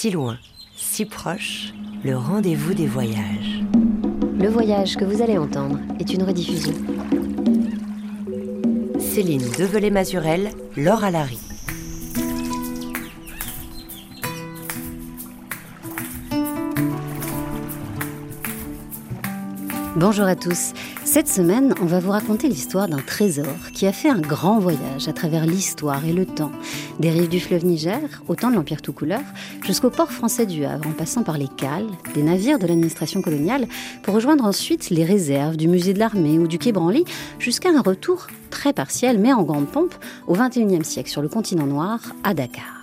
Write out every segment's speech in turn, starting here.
si loin, si proche, le rendez-vous des voyages. Le voyage que vous allez entendre est une rediffusion. Céline Develay-Mazurel, Laure Alary. Bonjour à tous. Cette semaine, on va vous raconter l'histoire d'un trésor qui a fait un grand voyage à travers l'histoire et le temps, des rives du fleuve Niger, au temps de l'Empire tout couleur, jusqu'au port français du Havre, en passant par les cales, des navires de l'administration coloniale, pour rejoindre ensuite les réserves du musée de l'armée ou du quai Branly, jusqu'à un retour très partiel mais en grande pompe au XXIe siècle sur le continent noir, à Dakar.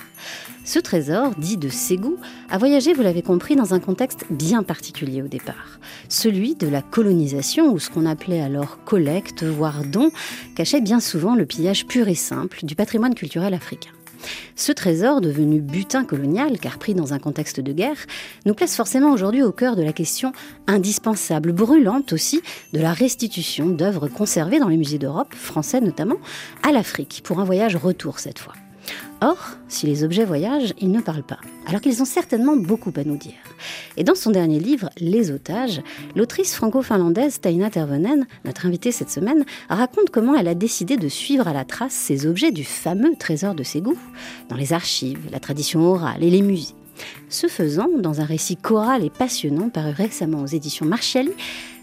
Ce trésor, dit de Ségou, a voyagé, vous l'avez compris, dans un contexte bien particulier au départ. Celui de la colonisation, où ce qu'on appelait alors collecte, voire don, cachait bien souvent le pillage pur et simple du patrimoine culturel africain. Ce trésor, devenu butin colonial, car pris dans un contexte de guerre, nous place forcément aujourd'hui au cœur de la question indispensable, brûlante aussi, de la restitution d'œuvres conservées dans les musées d'Europe, français notamment, à l'Afrique, pour un voyage retour cette fois. Or, si les objets voyagent, ils ne parlent pas, alors qu'ils ont certainement beaucoup à nous dire. Et dans son dernier livre, Les otages, l'autrice franco-finlandaise Taina Tervonen, notre invitée cette semaine, raconte comment elle a décidé de suivre à la trace ces objets du fameux trésor de Ségou, dans les archives, la tradition orale et les musées. Ce faisant, dans un récit choral et passionnant paru récemment aux éditions Marchiali,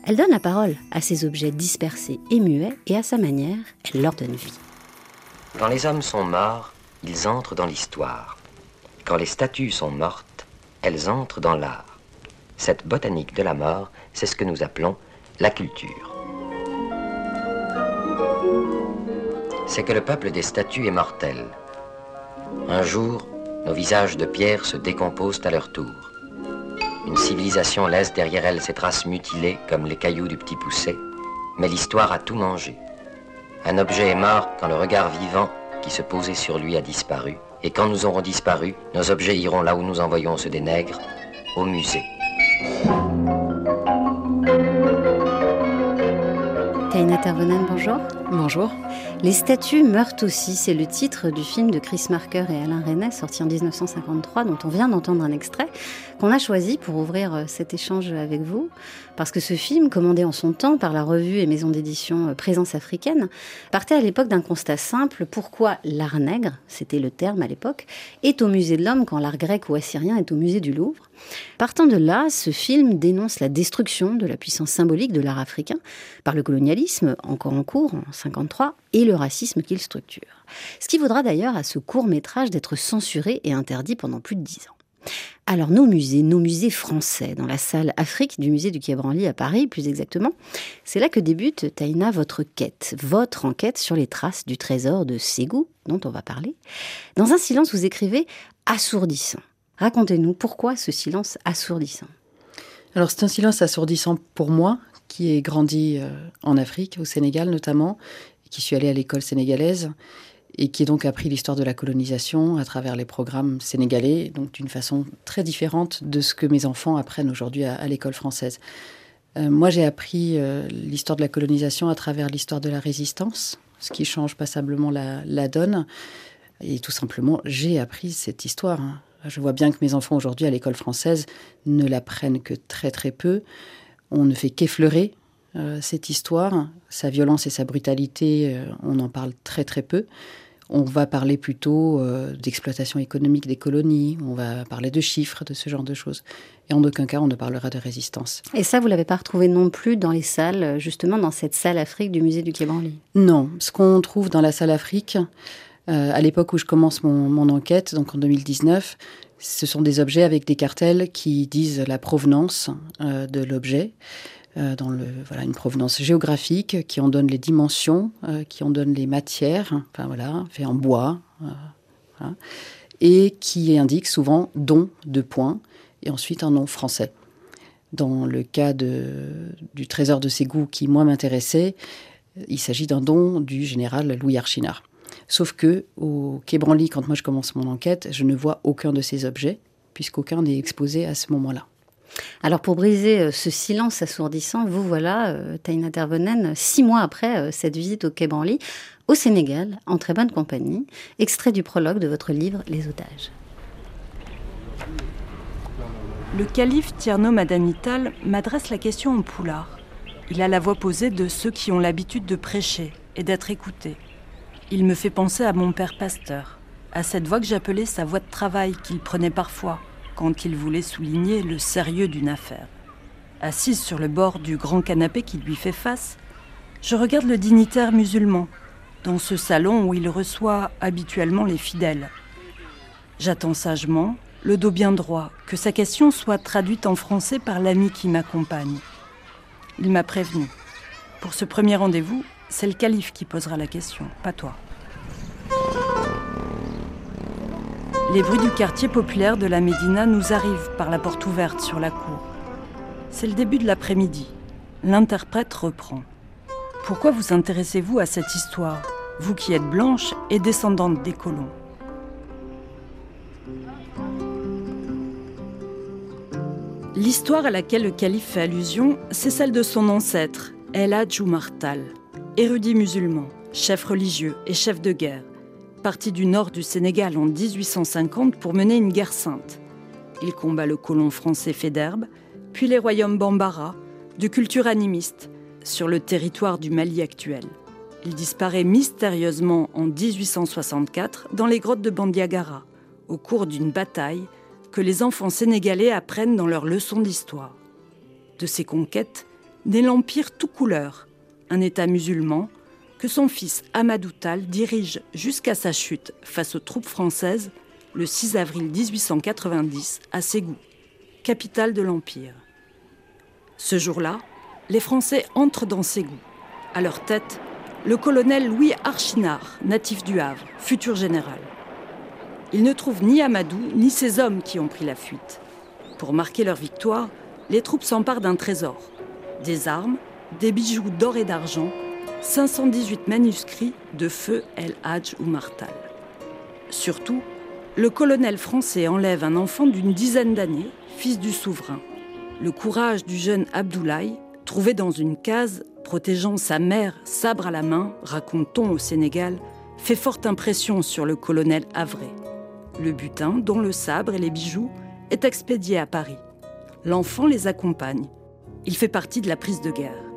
elle donne la parole à ces objets dispersés et muets, et à sa manière, elle leur donne vie. Quand les hommes sont morts, ils entrent dans l'histoire. Quand les statues sont mortes, elles entrent dans l'art. Cette botanique de la mort, c'est ce que nous appelons la culture. C'est que le peuple des statues est mortel. Un jour, nos visages de pierre se décomposent à leur tour. Une civilisation laisse derrière elle ses traces mutilées comme les cailloux du petit pousset, mais l'histoire a tout mangé. Un objet est mort quand le regard vivant qui se posait sur lui a disparu. Et quand nous aurons disparu, nos objets iront là où nous envoyons ceux des nègres, au musée. Taina Tervonen, bonjour. Bonjour. Les statues meurent aussi, c'est le titre du film de Chris Marker et Alain Resnais, sorti en 1953, dont on vient d'entendre un extrait, qu'on a choisi pour ouvrir euh, cet échange avec vous, parce que ce film, commandé en son temps par la revue et maison d'édition euh, Présence africaine, partait à l'époque d'un constat simple, pourquoi l'art nègre, c'était le terme à l'époque, est au musée de l'homme quand l'art grec ou assyrien est au musée du Louvre? Partant de là, ce film dénonce la destruction de la puissance symbolique de l'art africain par le colonialisme, encore en cours en 53, et le racisme qu'il structure. Ce qui vaudra d'ailleurs à ce court métrage d'être censuré et interdit pendant plus de dix ans. Alors nos musées, nos musées français, dans la salle Afrique du musée du Quai Branly à Paris plus exactement, c'est là que débute Taïna votre quête, votre enquête sur les traces du trésor de Ségou dont on va parler. Dans un silence, vous écrivez assourdissant. Racontez-nous pourquoi ce silence assourdissant. Alors c'est un silence assourdissant pour moi, qui ai grandi euh, en Afrique, au Sénégal notamment, qui suis allée à l'école sénégalaise et qui ai donc appris l'histoire de la colonisation à travers les programmes sénégalais, donc d'une façon très différente de ce que mes enfants apprennent aujourd'hui à, l'école française. Euh, moi, j'ai appris euh, l'histoire de la colonisation à travers l'histoire de la résistance, ce qui change passablement la, la donne. Et tout simplement, j'ai appris cette histoire. Hein. Je vois bien que mes enfants aujourd'hui à l'école française ne l'apprennent que très très peu. On ne fait qu'effleurer euh, cette histoire. Sa violence et sa brutalité, euh, on en parle très très peu. On va parler plutôt euh, d'exploitation économique des colonies, on va parler de chiffres, de ce genre de choses. Et en aucun cas, on ne parlera de résistance. Et ça, vous l'avez pas retrouvé non plus dans les salles, justement dans cette salle Afrique du musée du Quai Branly? Non, ce qu'on trouve dans la salle Afrique, à l'époque où je commence mon, mon, enquête, donc en 2019, ce sont des objets avec des cartels qui disent la provenance de l'objet. Euh, voilà, une provenance géographique, qui en donne les dimensions, euh, qui en donne les matières, enfin voilà, fait en bois, euh, et qui indique souvent don de points, et ensuite un nom français. Dans le cas de, du trésor de Ségou qui, moi, m'intéressait, il s'agit d'un don du général Louis Archinard. Sauf que au Quai Branly, quand moi je commence mon enquête, je ne vois aucun de ces objets, puisqu'aucun n'est exposé à ce moment-là. Alors pour briser euh, ce silence assourdissant, vous voilà, euh, Taina Tervonen, six mois après euh, cette visite au Quai Branly, au Sénégal, en très bonne compagnie, extrait du prologue de votre livre Les otages. le calife Tierno Madanital m'adresse la question en poulard. Il a la voix posée de ceux qui ont l'habitude de prêcher et d'être écoutés. Il me fait penser à mon père pasteur, à cette voix que j'appelais sa voix de travail qu'il prenait parfois quand il voulait souligner le sérieux d'une affaire. Assise sur le bord du grand canapé qui lui fait face, je regarde le dignitaire musulman dans ce salon où il reçoit habituellement les fidèles. J'attends sagement, le dos bien droit, que sa question soit traduite en français par l'ami qui m'accompagne. Il m'a prévenu. Pour ce premier rendez-vous, c'est le calife qui posera la question, pas toi. Les bruits du quartier populaire de la Médina nous arrivent par la porte ouverte sur la cour. C'est le début de l'après-midi. L'interprète reprend. Pourquoi vous intéressez-vous à cette histoire, vous qui êtes blanche et descendante des colons? L'histoire à laquelle le calife fait allusion, c'est celle de son ancêtre, El Hadj érudit musulman, chef religieux et chef de guerre, parti du nord du Sénégal en 1850 pour mener une guerre sainte. Il combat le colon français Fédherbe, puis les royaumes Bambara, de culture animiste, sur le territoire du Mali actuel. Il disparaît mystérieusement en 1864 dans les grottes de Bandiagara, au cours d'une bataille que les enfants sénégalais apprennent dans leurs leçons d'histoire. De ses conquêtes naît l'Empire tout couleur, un État musulman que son fils Amadou Tal dirige jusqu'à sa chute face aux troupes françaises le 6 avril 1890 à Ségou, capitale de l'Empire. Ce jour-là, les Français entrent dans Ségou. À leur tête, le colonel Louis Archinard, natif du Havre, futur général. Ils ne trouvent ni Amadou ni ses hommes qui ont pris la fuite. Pour marquer leur victoire, les troupes s'emparent d'un trésor des armes, des bijoux d'or et d'argent, 518 manuscrits de feu El Hadj ou Martal. Surtout, le colonel français enlève un enfant d'une dizaine d'années, fils du souverain. Le courage du jeune Abdoulaye, trouvé dans une case protégeant sa mère sabre à la main, raconte-t-on au Sénégal, fait forte impression sur le colonel Avré. Le butin, dont le sabre et les bijoux, est expédié à Paris. L'enfant les accompagne. Il fait partie de la prise de guerre.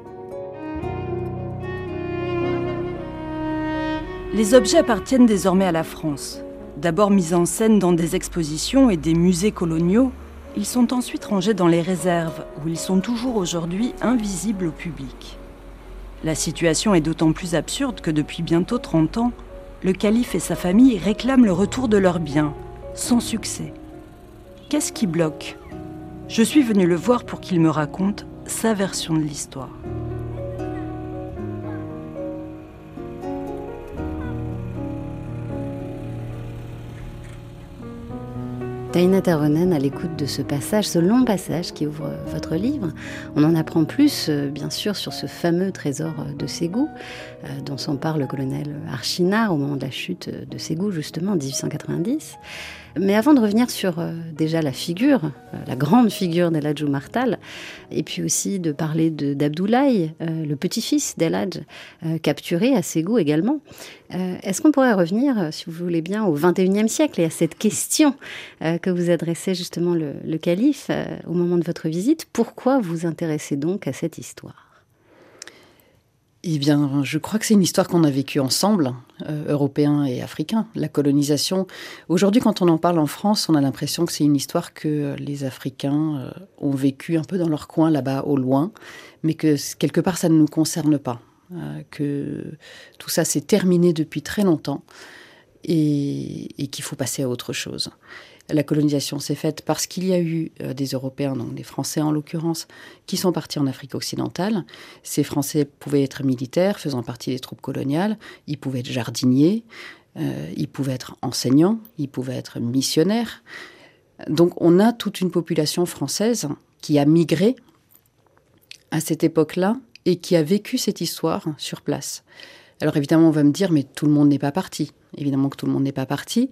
Les objets appartiennent désormais à la France. D'abord mis en scène dans des expositions et des musées coloniaux, ils sont ensuite rangés dans les réserves, où ils sont toujours aujourd'hui invisibles au public. La situation est d'autant plus absurde que depuis bientôt 30 ans, le calife et sa famille réclament le retour de leurs biens, sans succès. Qu'est-ce qui bloque? Je suis venu le voir pour qu'il me raconte sa version de l'histoire. Taina Taronen, à l'écoute de ce passage, ce long passage qui ouvre votre livre, on en apprend plus, euh, bien sûr, sur ce fameux trésor de Ségou, euh, dont s'en parle le colonel Archinard au moment de la chute de Ségou, justement, en 1890. Mais avant de revenir sur euh, déjà la figure, euh, la grande figure d'Eladjou Martal, et puis aussi de parler d'Abdoulaye, euh, le petit-fils d'Eladj, capturé à Ségou également, est-ce qu'on pourrait revenir, si vous voulez bien, au XXIe siècle et à cette question que vous adressait justement le, le calife au moment de votre visite? Pourquoi vous intéressez donc à cette histoire? Eh bien, je crois que c'est une histoire qu'on a vécue ensemble, euh, Européens et Africains. La colonisation. Aujourd'hui, quand on en parle en France, on a l'impression que c'est une histoire que les Africains euh, ont vécue un peu dans leur coin là-bas, au loin, mais que quelque part, ça ne nous concerne pas. Euh, que tout ça s'est terminé depuis très longtemps et, et qu'il faut passer à autre chose la colonisation s'est faite parce qu'il y a eu euh, des Européens, donc des Français en l'occurrence, qui sont partis en Afrique occidentale. Ces Français pouvaient être militaires, faisant partie des troupes coloniales, ils pouvaient être jardiniers, euh, ils pouvaient être enseignants, ils pouvaient être missionnaires. Donc on a toute une population française qui a migré à cette époque-là et qui a vécu cette histoire sur place. Alors évidemment, on va me dire, mais tout le monde n'est pas parti. Évidemment que tout le monde n'est pas parti,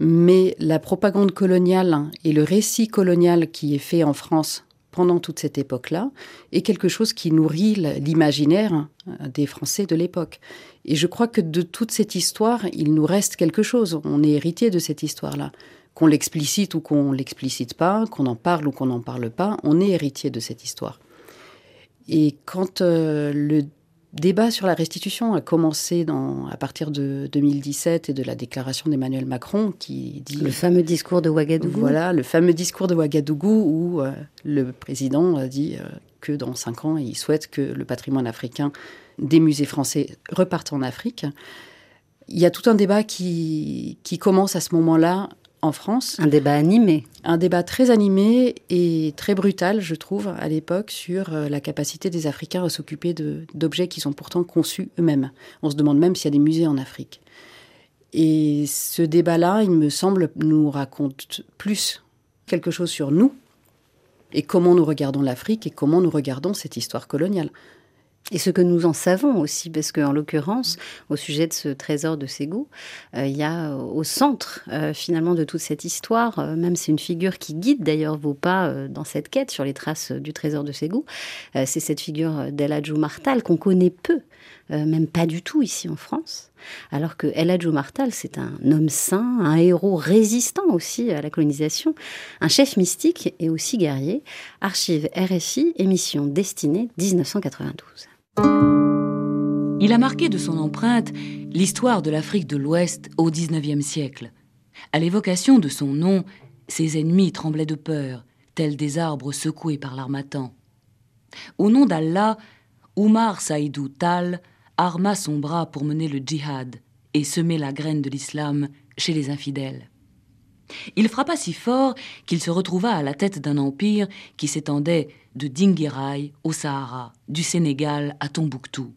mais la propagande coloniale et le récit colonial qui est fait en France pendant toute cette époque-là est quelque chose qui nourrit l'imaginaire euh, des Français de l'époque. Et je crois que de toute cette histoire, il nous reste quelque chose. On est héritier de cette histoire-là. qu'on l'explicite ou qu'on l'explicite pas, qu'on en parle ou qu'on n'en parle pas, on est héritier de cette histoire. Et quand euh, le débat sur la restitution a commencé dans, à partir de 2017 et de la déclaration d'Emmanuel Macron qui dit... Le fameux discours de Ouagadougou. Voilà, le fameux discours de Ouagadougou où euh, le président a dit euh, que dans cinq ans, il souhaite que le patrimoine africain des musées français reparte en Afrique. Il y a tout un débat qui, qui commence à ce moment-là en France. Un débat animé. Un débat très animé et très brutal, je trouve, à l'époque, sur euh, la capacité des Africains à s'occuper d'objets qui sont pourtant conçus eux-mêmes. On se demande même s'il y a des musées en Afrique. Et ce débat-là, il me semble, nous raconte plus quelque chose sur nous et comment nous regardons l'Afrique et comment nous regardons cette histoire coloniale. Et ce que nous en savons aussi, parce qu'en l'occurrence, au sujet de ce trésor de Ségou, euh, il y a euh, au centre euh, finalement de toute cette histoire, même c'est une figure qui guide d'ailleurs vos pas dans cette quête sur les traces du trésor de Ségou, c'est cette figure d'El Martal qu'on connaît peu, même pas du tout ici en France. Alors que El Martal, c'est un homme saint, un héros résistant aussi à la colonisation, un chef mystique et aussi guerrier. Archive RFI, émission destinée 1992. Il a marqué de son empreinte l'histoire de l'Afrique de l'Ouest au XIXe siècle. À l'évocation de son nom, ses ennemis tremblaient de peur, tels des arbres secoués par l'armatan. Au nom d'Allah, Oumar Saïdou Tal arma son bras pour mener le djihad et semer la graine de l'islam chez les infidèles. Il frappa si fort qu'il se retrouva à la tête d'un empire qui s'étendait de Dinguiraï au Sahara, du Sénégal à Tombouctou.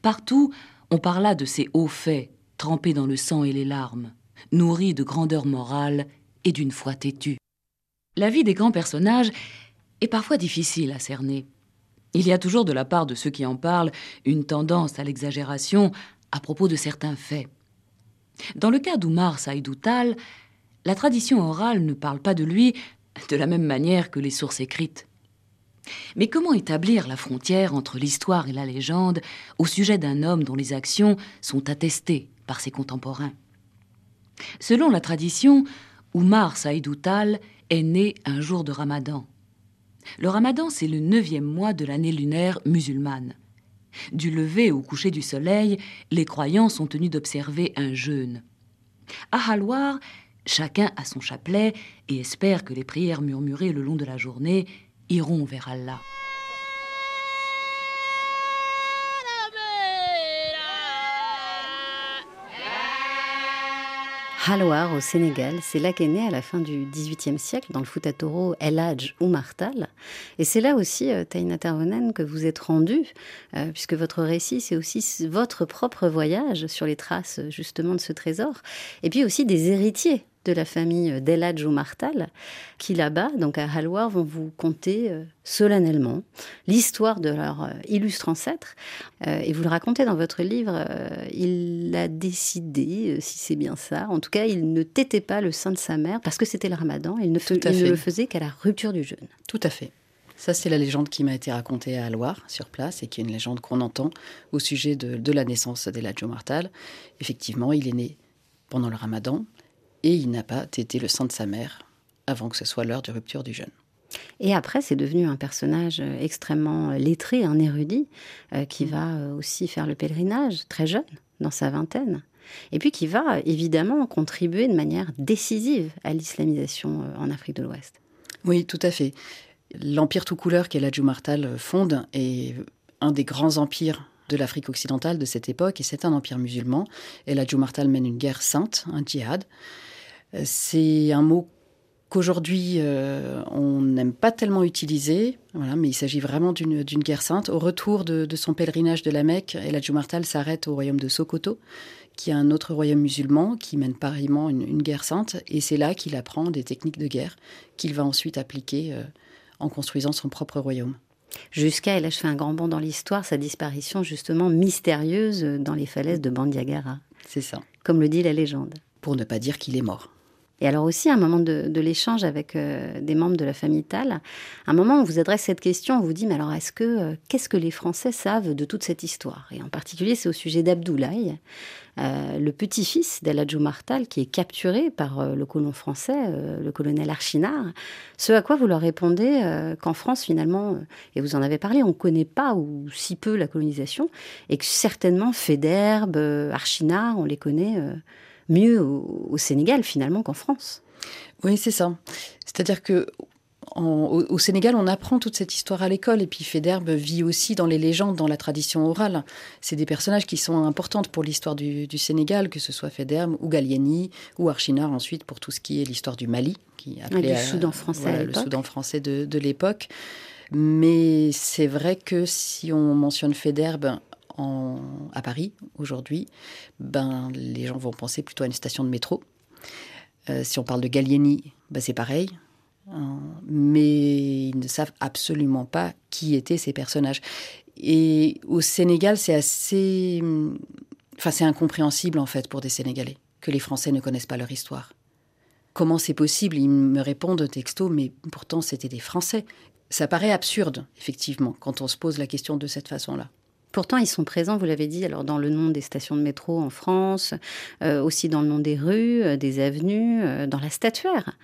Partout, on parla de ces hauts faits, trempés dans le sang et les larmes, nourris de grandeur morale et d'une foi têtue. La vie des grands personnages est parfois difficile à cerner. Il y a toujours de la part de ceux qui en parlent une tendance à l'exagération à propos de certains faits. Dans le cas d'Oumar Saïdoutal, la tradition orale ne parle pas de lui de la même manière que les sources écrites. Mais comment établir la frontière entre l'histoire et la légende au sujet d'un homme dont les actions sont attestées par ses contemporains? Selon la tradition, Oumar Saïdoutal est né un jour de Ramadan. Le Ramadan, c'est le neuvième mois de l'année lunaire musulmane. Du lever au coucher du soleil, les croyants sont tenus d'observer un jeûne. À Halwar, chacun a son chapelet et espère que les prières murmurées le long de la journée iront vers Allah. Au Sénégal, c'est là qu'est né à la fin du XVIIIe siècle, dans le foot El Hadj ou Martal. Et c'est là aussi, euh, que vous êtes rendu, euh, puisque votre récit, c'est aussi votre propre voyage sur les traces justement de ce trésor, et puis aussi des héritiers de la famille d'Eladjo Martal, qui là-bas, donc à Halwar, vont vous conter euh, solennellement l'histoire de leur euh, illustre ancêtre. Euh, et vous le racontez dans votre livre, il a décidé, si c'est bien ça, en tout cas, il ne tétait pas le sein de sa mère parce que c'était le ramadan, il ne, il ne le faisait qu'à la rupture du jeûne. Tout à fait. Ça, c'est la légende qui m'a été racontée à Loire, sur place, et qui est une légende qu'on entend au sujet de, de la naissance d'Eladjo Martal. Effectivement, il est né pendant le ramadan, et il n'a pas tété le sein de sa mère avant que ce soit l'heure de rupture du jeûne. Et après, c'est devenu un personnage euh, extrêmement euh, lettré, un érudit, euh, qui mm. va aussi faire le pèlerinage très jeune, dans sa vingtaine, et puis qui va évidemment contribuer de manière décisive à l'islamisation en Afrique de l'Ouest. Oui, tout à fait. L'empire tout couleur qu'El Martal fonde est un des grands empires de l'Afrique occidentale de cette époque, et c'est un empire musulman. El Martal mène une guerre sainte, un djihad, c'est un mot qu'aujourd'hui euh, on n'aime pas tellement utiliser, voilà, mais il s'agit vraiment d'une guerre sainte. Au retour de, son pèlerinage de la Mecque, El Martal s'arrête au royaume de Sokoto, qui est un autre royaume musulman qui mène pareillement une, guerre sainte, et c'est là qu'il apprend des techniques de guerre qu'il va ensuite appliquer euh, en construisant son propre royaume. Jusqu'à, et là je fais un grand bond dans l'histoire, sa disparition justement mystérieuse dans les falaises de Bandiagara. C'est ça. Comme le dit la légende. Pour ne pas dire qu'il est mort. Et alors aussi, à un moment de, l'échange avec euh, des membres de la famille Tal, à un moment, on vous adresse cette question, on vous dit, mais alors, est-ce que, euh, qu'est-ce que les Français savent de toute cette histoire? Et en particulier, c'est au sujet d'Abdoulaye, euh, le petit-fils d'Eladjou Martal, qui est capturé par le colon français, le colonel Archinard. Ce à quoi vous leur répondez qu'en France, finalement, et vous en avez parlé, on ne connaît pas ou si peu la colonisation, et que certainement Féderbe, Archinard, on les connaît mieux au, Sénégal finalement qu'en France. Oui, c'est ça. C'est-à-dire que au, Sénégal, on apprend toute cette histoire à l'école. Et puis Federbe vit aussi dans les légendes, dans la tradition orale. C'est des personnages qui sont importants pour l'histoire du, Sénégal, que ce soit Federbe ou Gallieni ou Archinard ensuite pour tout ce qui est l'histoire du Mali, qui appelait le Soudan français, le Soudan français de, l'époque. Mais c'est vrai que si on mentionne Federbe à Paris aujourd'hui, ben, les gens vont penser plutôt à une station de métro. Euh, si on parle de Gallieni, ben, c'est pareil. Hein. mais ils ne savent absolument pas qui étaient ces personnages. Et au Sénégal, c'est assez. Enfin, c'est incompréhensible en fait pour des Sénégalais que les Français ne connaissent pas leur histoire. Comment c'est possible? Ils me répondent texto, mais pourtant c'était des Français. Ça paraît absurde, effectivement, quand on se pose la question de cette façon-là. Pourtant, ils sont présents, vous l'avez dit, alors dans le nom des stations de métro en France, euh, aussi dans le nom des rues, euh, des avenues, euh, dans la statuaire.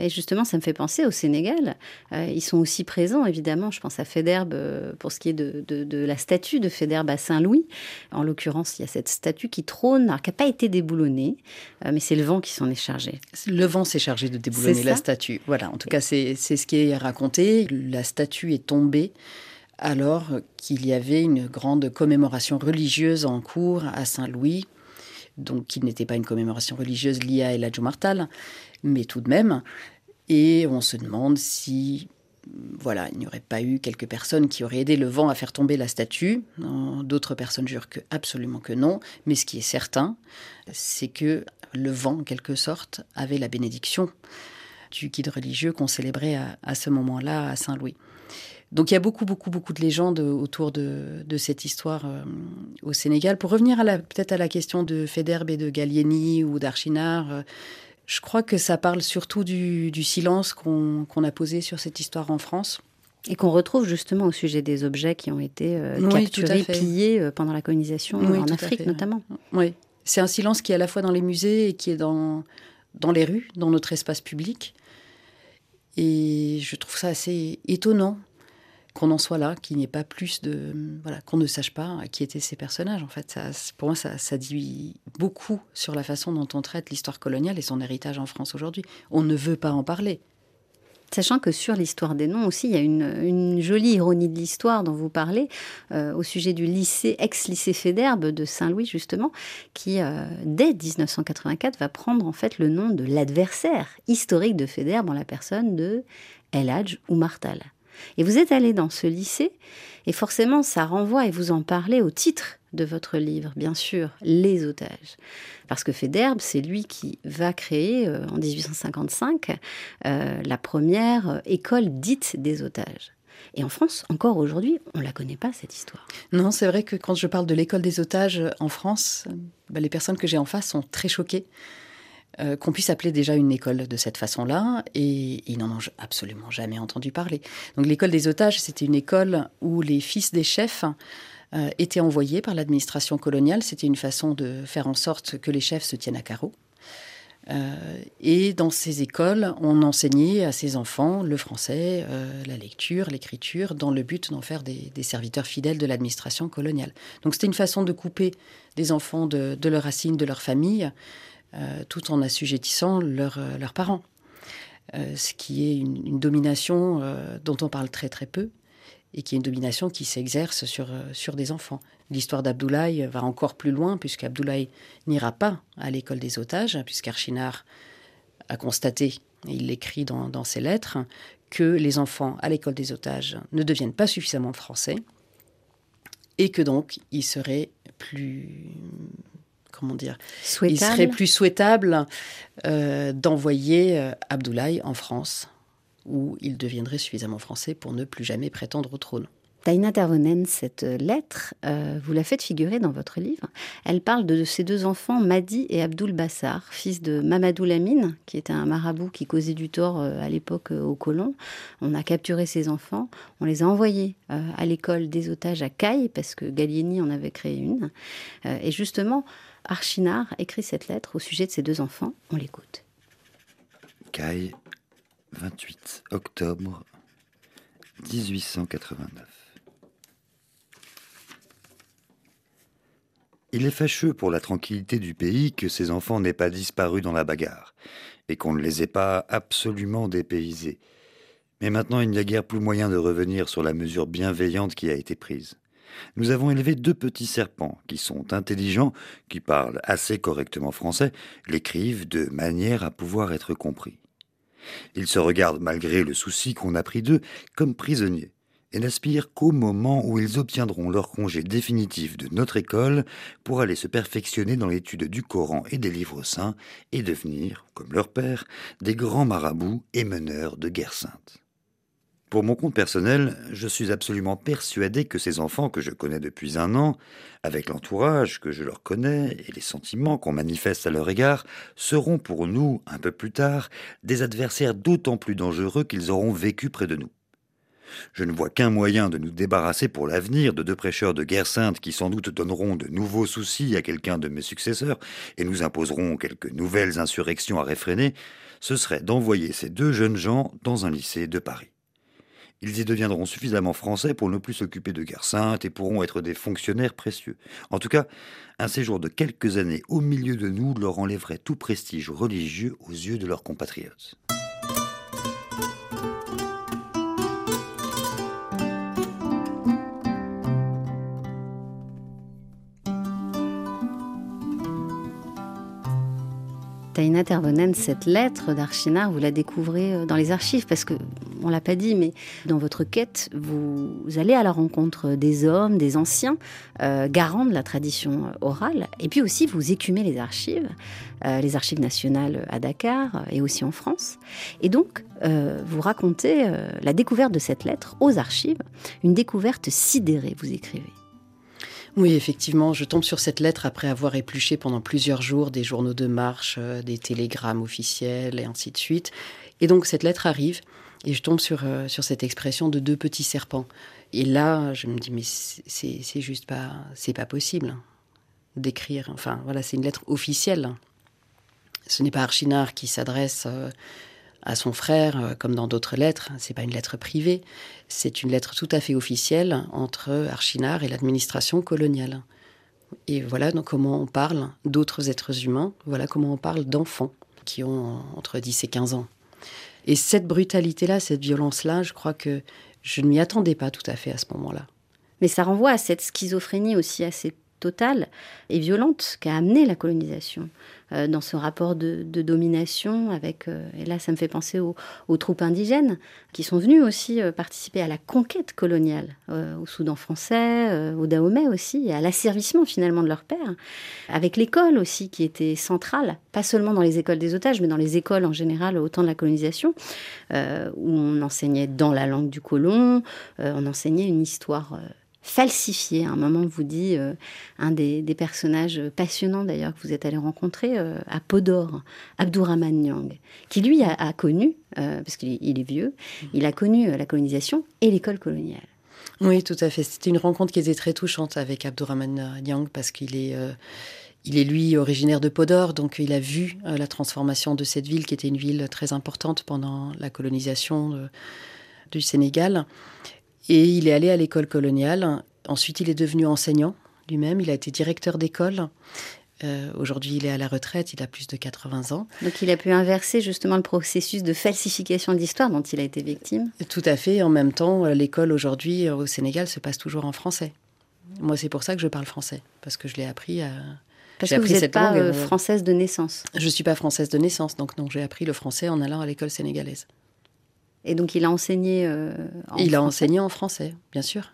Et justement, ça me fait penser au Sénégal. ils sont aussi présents, évidemment. Je pense à Féderbe pour ce qui est de, la statue de Féderbe à Saint-Louis. En l'occurrence, il y a cette statue qui trône, qui n'a pas été déboulonnée, mais c'est le vent qui s'en est chargé. Le vent s'est chargé de déboulonner la statue. Voilà, en tout cas, c'est ce qui est raconté. La statue est tombée alors qu'il y avait une grande commémoration religieuse en cours à Saint-Louis, donc qui n'était pas une commémoration religieuse liée à El Martal, mais tout de même. Et on se demande si, voilà, il n'y aurait pas eu quelques personnes qui auraient aidé le vent à faire tomber la statue. D'autres personnes jurent que absolument que non. Mais ce qui est certain, c'est que le vent, en quelque sorte, avait la bénédiction du guide religieux qu'on célébrait à ce moment-là à Saint-Louis. Donc il y a beaucoup, beaucoup, beaucoup de légendes autour de, cette histoire euh, au Sénégal. Pour revenir peut-être à la question de Federbe et de Gallieni ou d'Archinard, euh, je crois que ça parle surtout du, silence qu'on a posé sur cette histoire en France. Et qu'on retrouve justement au sujet des objets qui ont été euh, capturés, pillés pendant la colonisation en Afrique notamment. Oui, c'est un silence qui est à la fois dans les musées et qui est dans, dans les rues, dans notre espace public. Et je trouve ça assez étonnant qu'on en soit là, qu'il n'y pas plus de. Voilà, qu'on ne sache pas qui étaient ces personnages. En fait, ça, pour moi, ça, dit beaucoup sur la façon dont on traite l'histoire coloniale et son héritage en France aujourd'hui. On ne veut pas en parler. Sachant que sur l'histoire des noms aussi, il y a une, jolie ironie de l'histoire dont vous parlez, euh, au sujet du lycée, ex-lycée Féderbe de Saint-Louis justement, qui euh, dès 1984 va prendre en fait le nom de l'adversaire historique de Féderbe en la personne de El Hadj ou Martal. Et vous êtes allé dans ce lycée, et forcément, ça renvoie, et vous en parlez au titre de votre livre, bien sûr, Les otages. Parce que Federbe, c'est lui qui va créer euh, en 1855 euh, la première euh, école dite des otages. Et en France, encore aujourd'hui, on ne la connaît pas, cette histoire. Non, c'est vrai que quand je parle de l'école des otages en France, bah, les personnes que j'ai en face sont très choquées. Euh, qu'on puisse appeler déjà une école de cette façon-là, et ils n'en ont absolument jamais entendu parler. Donc l'école des otages, c'était une école où les fils des chefs euh, étaient envoyés par l'administration coloniale. C'était une façon de faire en sorte que les chefs se tiennent à carreau. Euh, et dans ces écoles, on enseignait à ces enfants le français, la lecture, l'écriture, dans le but d'en faire des, serviteurs fidèles de l'administration coloniale. Donc c'était une façon de couper des enfants de, de leurs racines, de leur famille, tout en assujettissant euh, leurs parents. Euh, ce qui est une, domination dont on parle très très peu et qui est une domination qui s'exerce sur, sur des enfants. L'histoire d'Abdoulaye va encore plus loin, puisqu'Abdoulaye n'ira pas à l'école des otages, puisqu'Archinard a constaté, il l'écrit dans, dans, ses lettres, que les enfants à l'école des otages ne deviennent pas suffisamment français, et que donc il serait plus comment dire, il serait plus souhaitable euh, d'envoyer euh, Abdoulaye en France, où il deviendrait suffisamment français pour ne plus jamais prétendre au trône. Taina Tervonen, cette lettre, euh, vous la faites figurer dans votre livre. Elle parle de ses deux enfants, Madi et Abdul Bassar, fils de Mamadou Lamine, qui était un marabout qui causait du tort euh, à l'époque euh, aux colons. On a capturé ses enfants, on les a envoyés à l'école des otages à Caille, parce que Gallieni en avait créé une. et justement, Archinard écrit cette lettre au sujet de ses deux enfants. On l'écoute. Caille, 28 octobre 1889. Il est fâcheux pour la tranquillité du pays que ses enfants n'aient pas disparu dans la bagarre, et qu'on ne les ait pas absolument dépaysés. Mais maintenant il n'y a guère plus moyen de revenir sur la mesure bienveillante qui a été prise. Nous avons élevé deux petits serpents qui sont intelligents, qui parlent assez correctement français, l'écrivent de manière à pouvoir être compris. Ils se regardent malgré le souci qu'on a pris d'eux comme prisonniers et n'aspirent qu'au moment où ils obtiendront leur congé définitif de notre école pour aller se perfectionner dans l'étude du Coran et des livres saints et devenir, comme leur père, des grands marabouts et meneurs de guerre sainte. Pour mon compte personnel, je suis absolument persuadé que ces enfants que je connais depuis un an, avec l'entourage que je leur connais et les sentiments qu'on manifeste à leur égard, seront pour nous, un peu plus tard, des adversaires d'autant plus dangereux qu'ils auront vécu près de nous. Je ne vois qu'un moyen de nous débarrasser pour l'avenir de deux prêcheurs de guerre sainte qui sans doute donneront de nouveaux soucis à quelqu'un de mes successeurs et nous imposeront quelques nouvelles insurrections à réfréner, ce serait d'envoyer ces deux jeunes gens dans un lycée de Paris. Ils y deviendront suffisamment français pour ne plus s'occuper de guerre sainte et pourront être des fonctionnaires précieux. En tout cas, un séjour de quelques années au milieu de nous leur enlèverait tout prestige religieux aux yeux de leurs compatriotes. Taina Tervonen, cette lettre d'Archinard, vous la découvrez euh, dans les archives parce que on l'a pas dit, mais dans votre quête, vous allez à la rencontre des hommes, des anciens, euh, garants de la tradition orale, et puis aussi vous écumez les archives, euh, les archives nationales à Dakar et aussi en France, et donc vous racontez la découverte de cette lettre aux archives, une découverte sidérée, vous écrivez. Oui, effectivement, je tombe sur cette lettre après avoir épluché pendant plusieurs jours des journaux de marche, euh, des télégrammes officiels et ainsi de suite. Et donc cette lettre arrive et je tombe sur, euh, sur cette expression de deux petits serpents. Et là, je me dis, mais c'est juste pas, c'est pas possible d'écrire. Enfin, voilà, c'est une lettre officielle. Ce n'est pas Archinard qui s'adresse euh, à son frère, euh, comme dans d'autres lettres. C'est pas une lettre privée, c'est une lettre tout à fait officielle entre Archinard et l'administration coloniale. Et voilà donc comment on parle d'autres êtres humains, voilà comment on parle d'enfants qui ont entre 10 et 15 ans. Et cette brutalité-là, cette violence-là, je crois que je ne m'y attendais pas tout à fait à ce moment-là. Mais ça renvoie à cette schizophrénie aussi assez et violente qu'a amené la colonisation. Euh, dans ce rapport de, domination avec, euh, et là ça me fait penser aux, troupes indigènes qui sont venues aussi euh, participer à la conquête coloniale, au Soudan français, au Dahomey aussi, à l'asservissement finalement de leur père, avec l'école aussi qui était centrale, pas seulement dans les écoles des otages, mais dans les écoles en général au temps de la colonisation, où on enseignait dans la langue du colon, on enseignait une histoire falsifié. À un moment, vous dit euh, un des, personnages passionnants d'ailleurs que vous êtes allé rencontrer euh, à Podor, Abdourahman Nyang, qui lui a, connu, euh, parce qu'il est vieux, il a connu la colonisation et l'école coloniale. Oui, tout à fait. C'était une rencontre qui était très touchante avec Abdourahman Nyang parce qu'il est il est lui originaire de Podor, donc il a vu la transformation de cette ville qui était une ville très importante pendant la colonisation du Sénégal. Et il est allé à l'école coloniale. Ensuite, il est devenu enseignant lui-même. Il a été directeur d'école. Euh, aujourd'hui, il est à la retraite, il a plus de 80 ans. Donc il a pu inverser justement le processus de falsification de l'histoire dont il a été victime. Tout à fait. En même temps, euh, l'école aujourd'hui euh, au Sénégal se passe toujours en français. Moi, c'est pour ça que je parle français, parce que je l'ai appris à... Parce que vous n'êtes pas française de naissance. Je ne suis pas française de naissance, donc non, j'ai appris le français en allant à l'école sénégalaise. Et donc il a enseigné euh, en Il a enseigné en français, bien sûr.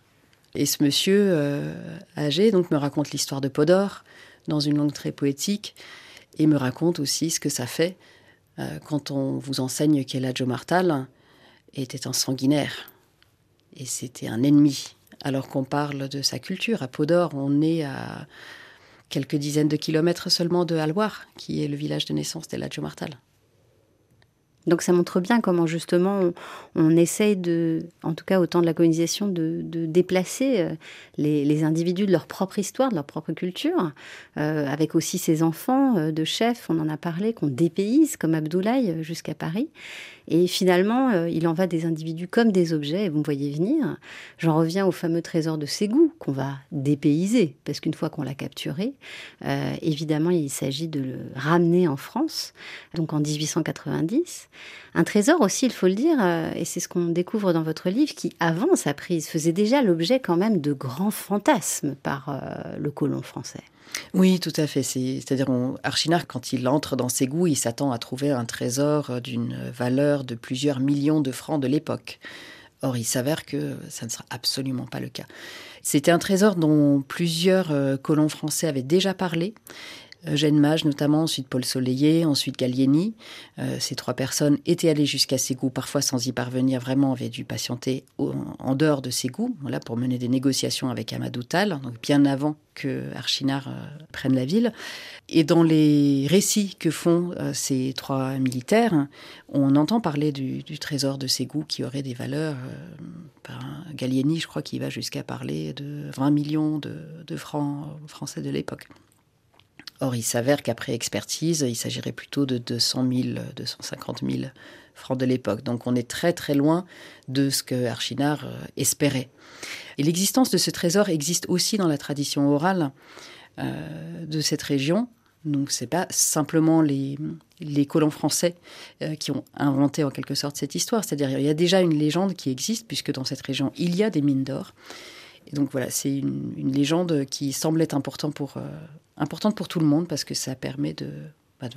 Et ce monsieur euh, âgé donc me raconte l'histoire de Podor dans une langue très poétique et me raconte aussi ce que ça fait euh, quand on vous enseigne qu'Eladjo Martal était un sanguinaire et c'était un ennemi alors qu'on parle de sa culture. À Podor, on est à quelques dizaines de kilomètres seulement de Alloire, qui est le village de naissance d'Eladjo Martal. Donc ça montre bien comment justement on, essaye de, en tout cas au temps de la colonisation, de, déplacer euh, les, individus de leur propre histoire, de leur propre culture, euh, avec aussi ces enfants euh, de chefs, on en a parlé, qu'on dépayse comme Abdoulaye jusqu'à Paris. Et finalement, euh, il en va des individus comme des objets, et vous me voyez venir. J'en reviens au fameux trésor de Ségou, qu'on va dépayser, parce qu'une fois qu'on l'a capturé, euh, évidemment, il s'agit de le ramener en France, donc en 1890. Un trésor aussi, il faut le dire, euh, et c'est ce qu'on découvre dans votre livre, qui, avant sa prise, faisait déjà l'objet quand même de grands fantasmes par le colon français. Oui, tout à fait. C'est-à-dire, Archinard, quand il entre dans ses goûts, il s'attend à trouver un trésor euh, d'une valeur de plusieurs millions de francs de l'époque. Or, il s'avère que ça ne sera absolument pas le cas. C'était un trésor dont plusieurs euh, colons français avaient déjà parlé Eugène Mage notamment, ensuite Paul Soleillet, ensuite Gallieni. Euh, ces trois personnes étaient allées jusqu'à Ségou, parfois sans y parvenir, vraiment avaient dû patienter en dehors de Ségou, voilà, pour mener des négociations avec Amadou Tal, donc bien avant que Archinard euh, prenne la ville. Et dans les récits que font euh, ces trois militaires, on entend parler du, trésor de Ségou qui aurait des valeurs. par Gallieni, je crois qu'il va jusqu'à parler de 20 millions de francs français de l'époque. Or, il s'avère qu'après expertise, il s'agirait plutôt de 200 000, 250 000 francs de l'époque. Donc, on est très très loin de ce que Archinard euh, espérait. Et l'existence de ce trésor existe aussi dans la tradition orale euh, de cette région. Donc, c'est pas simplement les, les colons français euh, qui ont inventé en quelque sorte cette histoire. C'est-à-dire, il y a déjà une légende qui existe, puisque dans cette région, il y a des mines d'or. Donc voilà, c'est une, légende qui semble être pour, importante pour tout le monde parce que ça permet de, bah,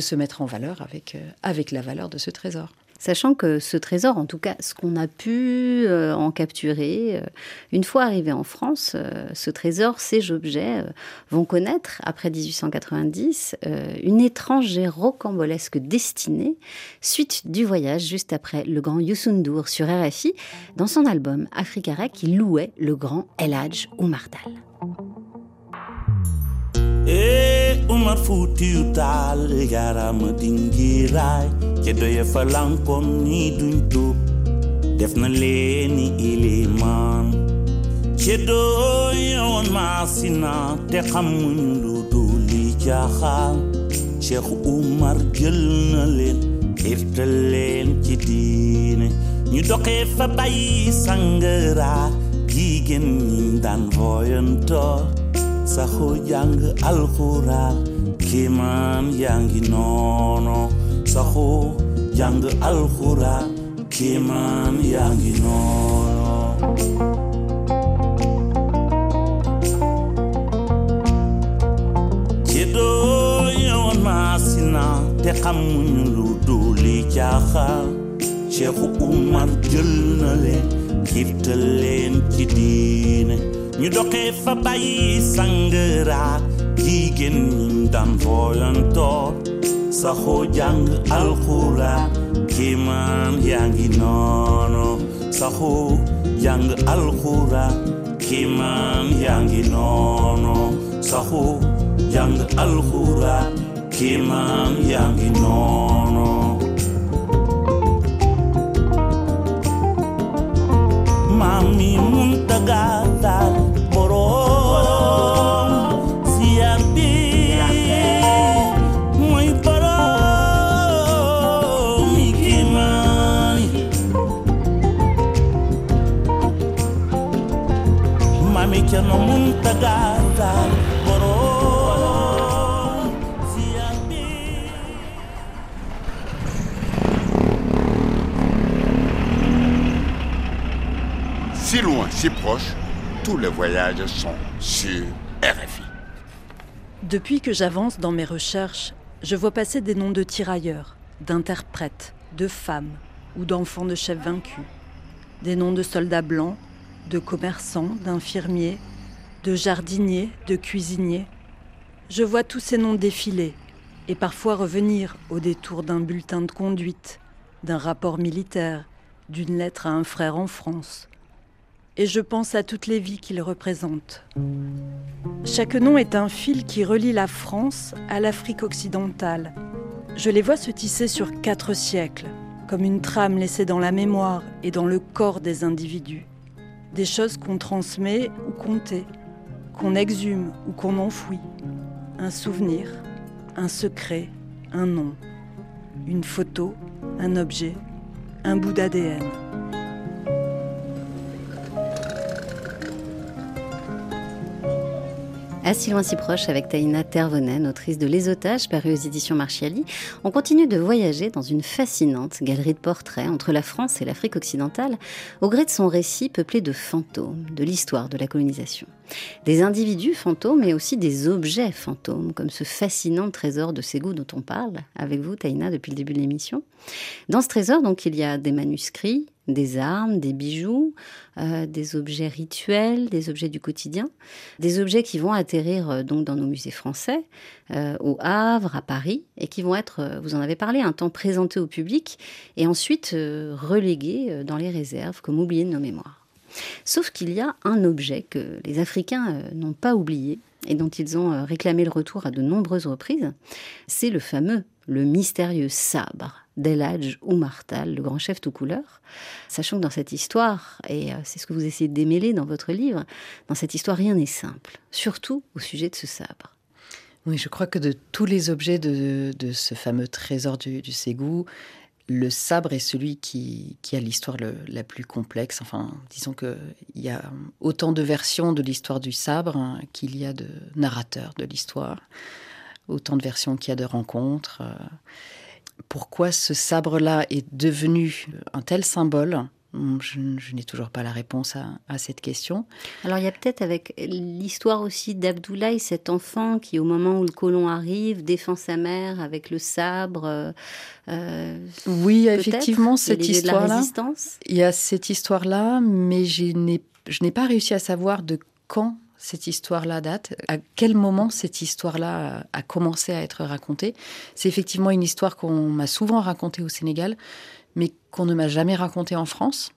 se mettre en valeur euh, avec la valeur de ce trésor. Sachant que ce trésor, en tout cas ce qu'on a pu euh, en capturer, euh, une fois arrivé en France, ce trésor, ces objets vont connaître, après 1890, une étrange et rocambolesque destinée, suite du voyage juste après le grand Youssou N'Dour sur RFI, dans son album Africa Rec, qui louait le grand El Hadj Oumartal. e umar fuutiyu taal yaarama dingiraay ca doye falankon ni duñ tuub def na leeni ilimaan ca doyoon maasina te xamuñ lu duli jaaxaan cheikh umar jël na leen xiirtal leen ci diine. Ñu fa bàyyi sangara jigéen ñi saxu jàng alxuraan kiimaan yaa ngi noono saxu jàng alxuraan kiimaan yaa ngi maasina te xamuñu lu duli jaaxal Cheikhu Umar jël na leen xiirtal leen ci diine ñu doxee fa bàyyi sangara jigéen ñi daan voyantoor saxoo jàng alxuraan kiimaan yaa ngi noono saxoo jàng alxuraan kiimaan yaa ngi noono saxoo jàng alxuraan kiimaan yaa ngi noono mami muntaga dal cerno muntaga dal borom siar bi Si loin, si proche, tous les voyages sont sur RFI. Depuis que j'avance dans mes recherches, je vois passer des noms de tirailleurs, d'interprètes, de femmes ou d'enfants de chefs vaincus. Des noms de soldats blancs, de commerçants, d'infirmiers, de jardiniers, de cuisiniers. Je vois tous ces noms défiler et parfois revenir au détour d'un bulletin de conduite, d'un rapport militaire, d'une lettre à un frère en France. et je pense à toutes les vies qu'il représente. Chaque nom est un fil qui relie la France à l'Afrique occidentale. Je les vois se tisser sur quatre siècles, comme une trame laissée dans la mémoire et dans le corps des individus. Des choses qu'on transmet ou qu'on tait, qu'on exhume ou qu'on enfouit. Un souvenir, un secret, un nom, une photo, un objet, un bout d'ADN. À si loin si proche avec Taïna Tervonen, autrice de Les Otages, paru aux éditions Marchiali, on continue de voyager dans une fascinante galerie de portraits entre la France et l'Afrique occidentale, au gré de son récit peuplé de fantômes, de l'histoire de la colonisation. Des individus fantômes, mais aussi des objets fantômes, comme ce fascinant trésor de Ségou dont on parle avec vous, Taïna, depuis le début de l'émission. Dans ce trésor, donc, il y a des manuscrits, des armes, des bijoux, euh, des objets rituels, des objets du quotidien, des objets qui vont atterrir euh, donc dans nos musées français, euh, au Havre, à Paris, et qui vont être, vous en avez parlé, un temps présentés au public et ensuite relégués dans les réserves comme oubliés de nos mémoires. Sauf qu'il y a un objet que les Africains n'ont pas oublié et dont ils ont réclamé le retour à de nombreuses reprises, c'est le fameux, le mystérieux sabre d'El ou Martal, le grand chef tout couleur. Sachant que dans cette histoire, et euh, c'est ce que vous essayez de démêler dans votre livre, dans cette histoire, rien n'est simple, surtout au sujet de ce sabre. Oui, je crois que de tous les objets de, ce fameux trésor du, du Ségou, le sabre est celui qui, a l'histoire la plus complexe. Enfin, disons qu'il y a autant de versions de l'histoire du sabre hein, qu'il y a de narrateurs de l'histoire, autant de versions qu'il y a de rencontres. Euh. Pourquoi ce sabre-là est devenu un tel symbole? Je, n'ai toujours pas la réponse à, cette question. Alors il y a peut-être avec l'histoire aussi d'Abdoulaye, cet enfant qui au moment où le colon arrive défend sa mère avec le sabre. Euh, euh, oui, effectivement, cette histoire-là. Il y a cette histoire-là, mais je n'ai pas réussi à savoir de quand cette histoire-là date, à quel moment cette histoire-là a commencé à être racontée? C'est effectivement une histoire qu'on m'a souvent racontée au Sénégal, mais qu'on ne m'a jamais raconté en France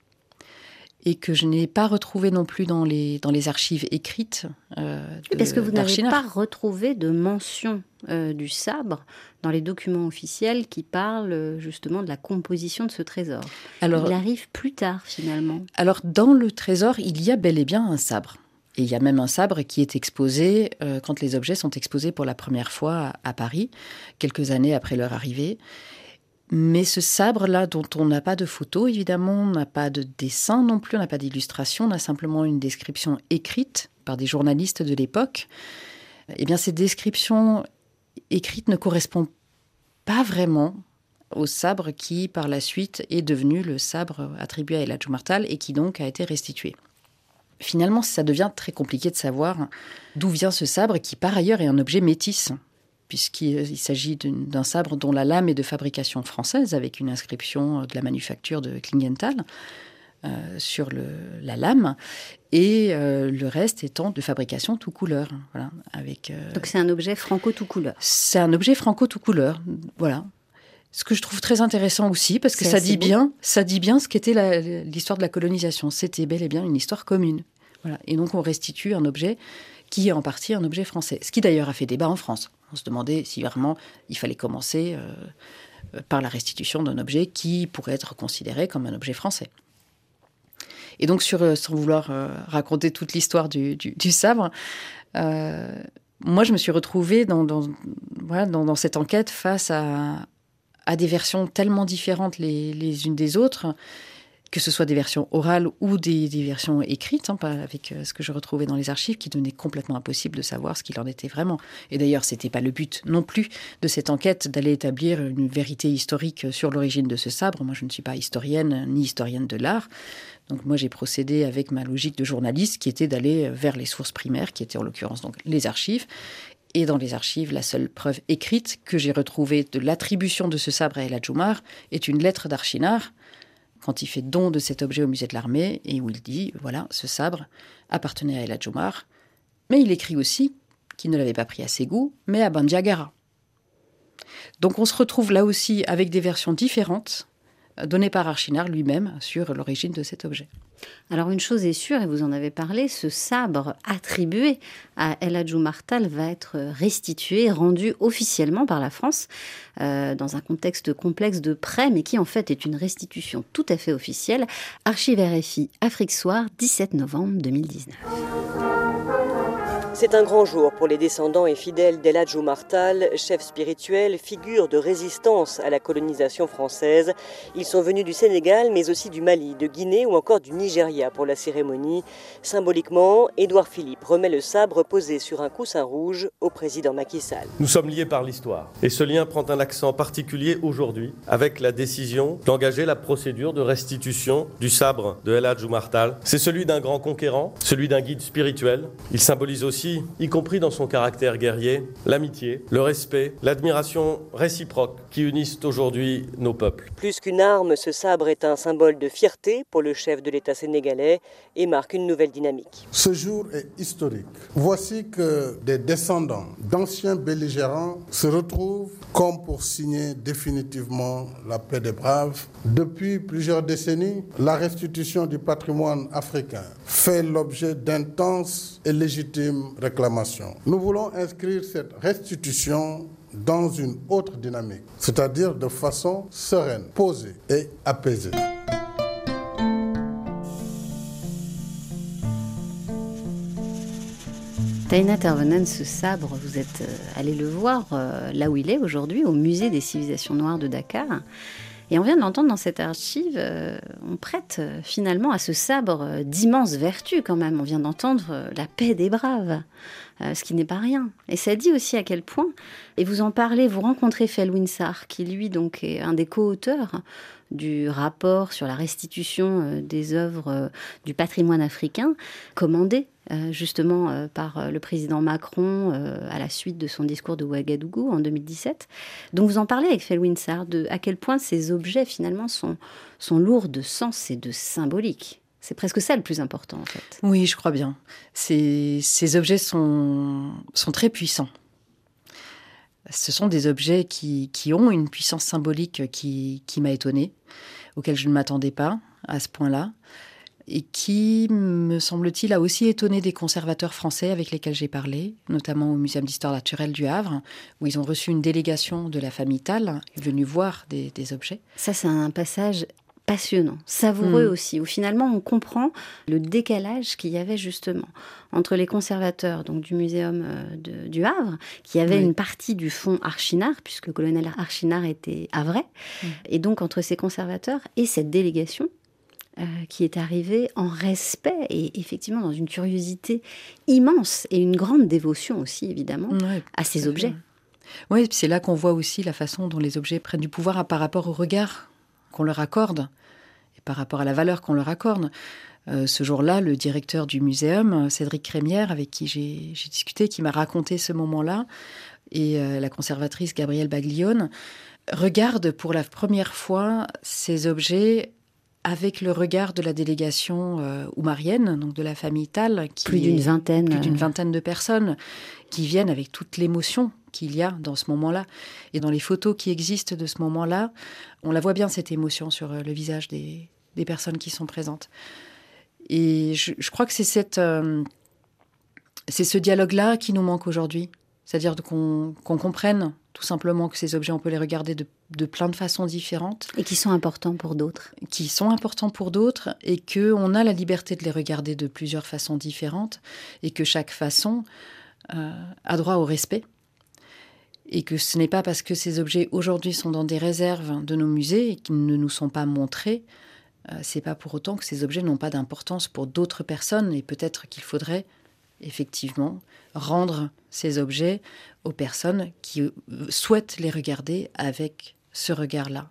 et que je n'ai pas retrouvé non plus dans les, dans les archives écrites. Euh, Parce que vous n'avez pas retrouvé de mention euh, du sabre dans les documents officiels qui parlent euh, justement de la composition de ce trésor? Alors, il arrive plus tard finalement. Alors dans le trésor, il y a bel et bien un sabre. Et il y a même un sabre qui est exposé quand les objets sont exposés pour la première fois à Paris, quelques années après leur arrivée. Mais ce sabre-là, dont on n'a pas de photo, évidemment, on n'a pas de dessin non plus, on n'a pas d'illustration, on a simplement une description écrite par des journalistes de l'époque. Eh bien, ces descriptions écrites ne correspondent pas vraiment au sabre qui, par la suite, est devenu le sabre attribué à El Martal et qui donc a été restitué. Finalement, ça devient très compliqué de savoir d'où vient ce sabre qui, par ailleurs, est un objet métis puisqu'il s'agit d'un sabre dont la lame est de fabrication française, avec une inscription de la manufacture de Klingenthal euh, sur la lame, et euh, le reste étant de fabrication tout couleur. Voilà, avec, euh, Donc c'est un objet franco tout couleur. C'est un objet franco tout couleur, voilà. Ce que je trouve très intéressant aussi, parce que ça dit, bien, ça dit bien ce qu'était l'histoire de la colonisation. C'était bel et bien une histoire commune. Voilà. Et donc on restitue un objet qui est en partie un objet français. Ce qui d'ailleurs a fait débat en France. On se demandait si vraiment il fallait commencer euh, par la restitution d'un objet qui pourrait être considéré comme un objet français. Et donc, sur, euh, sans vouloir euh, raconter toute l'histoire du, sabre, moi, je me suis retrouvée dans, dans, cette enquête face à, des versions tellement différentes les unes des autres que ce soit des versions orales ou des, versions écrites, hein, avec euh, ce que je retrouvais dans les archives, qui devenaient complètement impossible de savoir ce qu'il en était vraiment. Et d'ailleurs, c'était pas le but non plus de cette enquête d'aller établir une vérité historique sur l'origine de ce sabre. Moi, je ne suis pas historienne ni historienne de l'art. Donc moi, j'ai procédé avec ma logique de journaliste, qui était d'aller vers les sources primaires, qui étaient en l'occurrence donc les archives, et dans les archives, la seule preuve écrite que j'ai retrouvée de l'attribution de ce sabre à El Adjoumar est une lettre d'Archinard quand il fait don de cet objet au musée de l'armée et où il dit voilà, ce sabre appartenait à El Adjoumar. Mais il écrit aussi qu'il ne l'avait pas pris à Ségou, mais à Bandiagara. Donc on se retrouve là aussi avec des versions différentes donné par Archinard lui-même sur l'origine de cet objet. Alors une chose est sûre, et vous en avez parlé, ce sabre attribué à El Hadjou Martal va être restitué, rendu officiellement par la France, euh, dans un contexte complexe de prêt, mais qui en fait est une restitution tout à fait officielle. Archive RFI, Afrique Soir, 17 novembre 2019. C'est un grand jour pour les descendants et fidèles d'El Hadj Martal, chef spirituel, figure de résistance à la colonisation française. Ils sont venus du Sénégal, mais aussi du Mali, de Guinée ou encore du Nigeria pour la cérémonie. Symboliquement, Édouard Philippe remet le sabre posé sur un coussin rouge au président Macky Sall. Nous sommes liés par l'histoire. Et ce lien prend un accent particulier aujourd'hui avec la décision d'engager la procédure de restitution du sabre de El Hadj Martal. C'est celui d'un grand conquérant, celui d'un guide spirituel. Il symbolise aussi y compris dans son caractère guerrier, l'amitié, le respect, l'admiration réciproque qui unissent aujourd'hui nos peuples. Plus qu'une arme, ce sabre est un symbole de fierté pour le chef de l'État sénégalais et marque une nouvelle dynamique. Ce jour est historique. Voici que des descendants d'anciens belligérants se retrouvent comme pour signer définitivement la paix des braves. Depuis plusieurs décennies, la restitution du patrimoine africain fait l'objet d'intenses et légitimes réclamations. Nous voulons inscrire cette restitution dans une autre dynamique, c'est-à-dire de façon sereine, posée et apaisée. Taina Tervenen, ce sabre, vous êtes euh, allé le voir euh, là où il est aujourd'hui, au musée des civilisations noires de Dakar. Et on vient de l'entendre dans cette archive, euh, on prête finalement à ce sabre d'immenses vertus quand même. On vient d'entendre la paix des braves, ce qui n'est pas rien. Et ça dit aussi à quel point, et vous en parlez, vous rencontrez Felwinsar, qui lui donc est un des co-auteurs du rapport sur la restitution des œuvres du patrimoine africain, commandé euh, justement euh, par euh, le président Macron à la suite de son discours de Ouagadougou en 2017. Donc vous en parlez avec Felwinsar de à quel point ces objets finalement sont, sont lourds de sens et de symbolique. C'est presque ça le plus important en fait. Oui, je crois bien. Ces, ces objets sont, sont très puissants. Ce sont des objets qui, qui ont une puissance symbolique qui, qui m'a étonnée, auquel je ne m'attendais pas à ce point-là et qui, me semble-t-il, a aussi étonné des conservateurs français avec lesquels j'ai parlé, notamment au Muséum d'histoire naturelle du Havre, où ils ont reçu une délégation de la famille Tal, venue voir des, objets. Ça, c'est un passage passionnant, savoureux hmm. aussi, où finalement on comprend le décalage qu'il y avait justement entre les conservateurs donc du muséum euh, du Havre, qui avait une partie du fonds Archinard, puisque le colonel Archinard était havrais, hmm. et donc entre ces conservateurs et cette délégation qui est arrivé en respect et effectivement dans une curiosité immense et une grande dévotion aussi évidemment à ces objets. Oui, c'est là qu'on voit aussi la façon dont les objets prennent du pouvoir par rapport au regard qu'on leur accorde et par rapport à la valeur qu'on leur accorde. Euh, ce jour-là, le directeur du muséum, Cédric Crémière, avec qui j'ai discuté, qui m'a raconté ce moment-là, et euh, la conservatrice Gabrielle Baglione, regarde pour la première fois ces objets avec le regard de la délégation euh, oumarienne, donc de la famille Tal, qui plus d'une vingtaine, plus d'une vingtaine de personnes qui viennent avec toute l'émotion qu'il y a dans ce moment-là. Et dans les photos qui existent de ce moment-là, on la voit bien cette émotion sur euh, le visage des, personnes qui sont présentes. Et je, crois que c'est cette, euh, c'est ce dialogue-là qui nous manque aujourd'hui. C'est-à-dire qu'on comprenne tout simplement que ces objets, on peut les regarder de, plein de façons différentes. Et qui sont importants pour d'autres. Qui sont importants pour d'autres et qu'on a la liberté de les regarder de plusieurs façons différentes et que chaque façon euh, a droit au respect. Et que ce n'est pas parce que ces objets aujourd'hui sont dans des réserves de nos musées et qu'ils ne nous sont pas montrés, euh, c'est pas pour autant que ces objets n'ont pas d'importance pour d'autres personnes et peut-être qu'il faudrait effectivement rendre ces objets aux personnes qui souhaitent les regarder avec ce regard-là.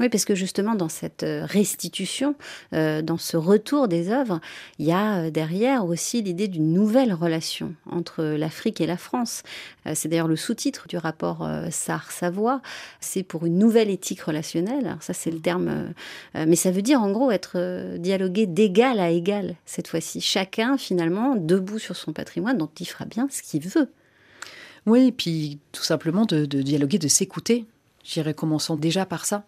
Oui, parce que justement, dans cette euh, restitution, euh, dans ce retour des œuvres, il y a euh, derrière aussi l'idée d'une nouvelle relation entre l'Afrique et la France. c'est d'ailleurs le sous-titre du rapport SAR-Savoie. C'est pour une nouvelle éthique relationnelle. Alors ça, c'est le terme. mais ça veut dire, en gros, être dialogué d'égal à égal, cette fois-ci. Chacun, finalement, debout sur son patrimoine, dont il fera bien ce qu'il veut. Oui, et puis tout simplement de, dialoguer, de s'écouter. J'irais commençons déjà par ça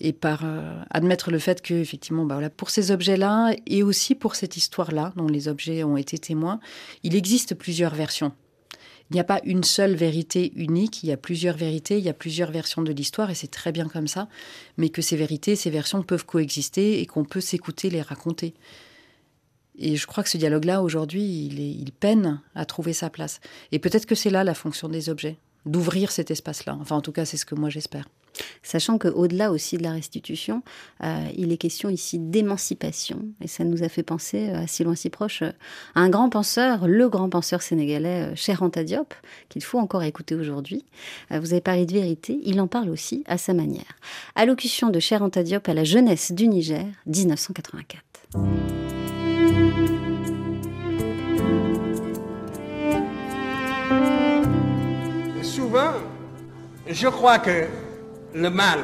et par euh, admettre le fait que, effectivement, bah pour ces objets-là et aussi pour cette histoire-là, dont les objets ont été témoins, il existe plusieurs versions. Il n'y a pas une seule vérité unique, il y a plusieurs vérités, il y a plusieurs versions de l'histoire, et c'est très bien comme ça, mais que ces vérités, ces versions peuvent coexister et qu'on peut s'écouter, les raconter. Et je crois que ce dialogue-là, aujourd'hui, il, il peine à trouver sa place. Et peut-être que c'est là la fonction des objets, d'ouvrir cet espace-là. Enfin, en tout cas, c'est ce que moi j'espère. Sachant qu'au-delà aussi de la restitution, euh, il est question ici d'émancipation. Et ça nous a fait penser, euh, à si loin si proche, euh, à un grand penseur, le grand penseur sénégalais, Cher Anta Diop, qu'il faut encore écouter aujourd'hui. vous avez parlé de vérité, il en parle aussi à sa manière. Allocution de Cher Anta Diop à la jeunesse du Niger, 1984. Souvent, je crois que le mal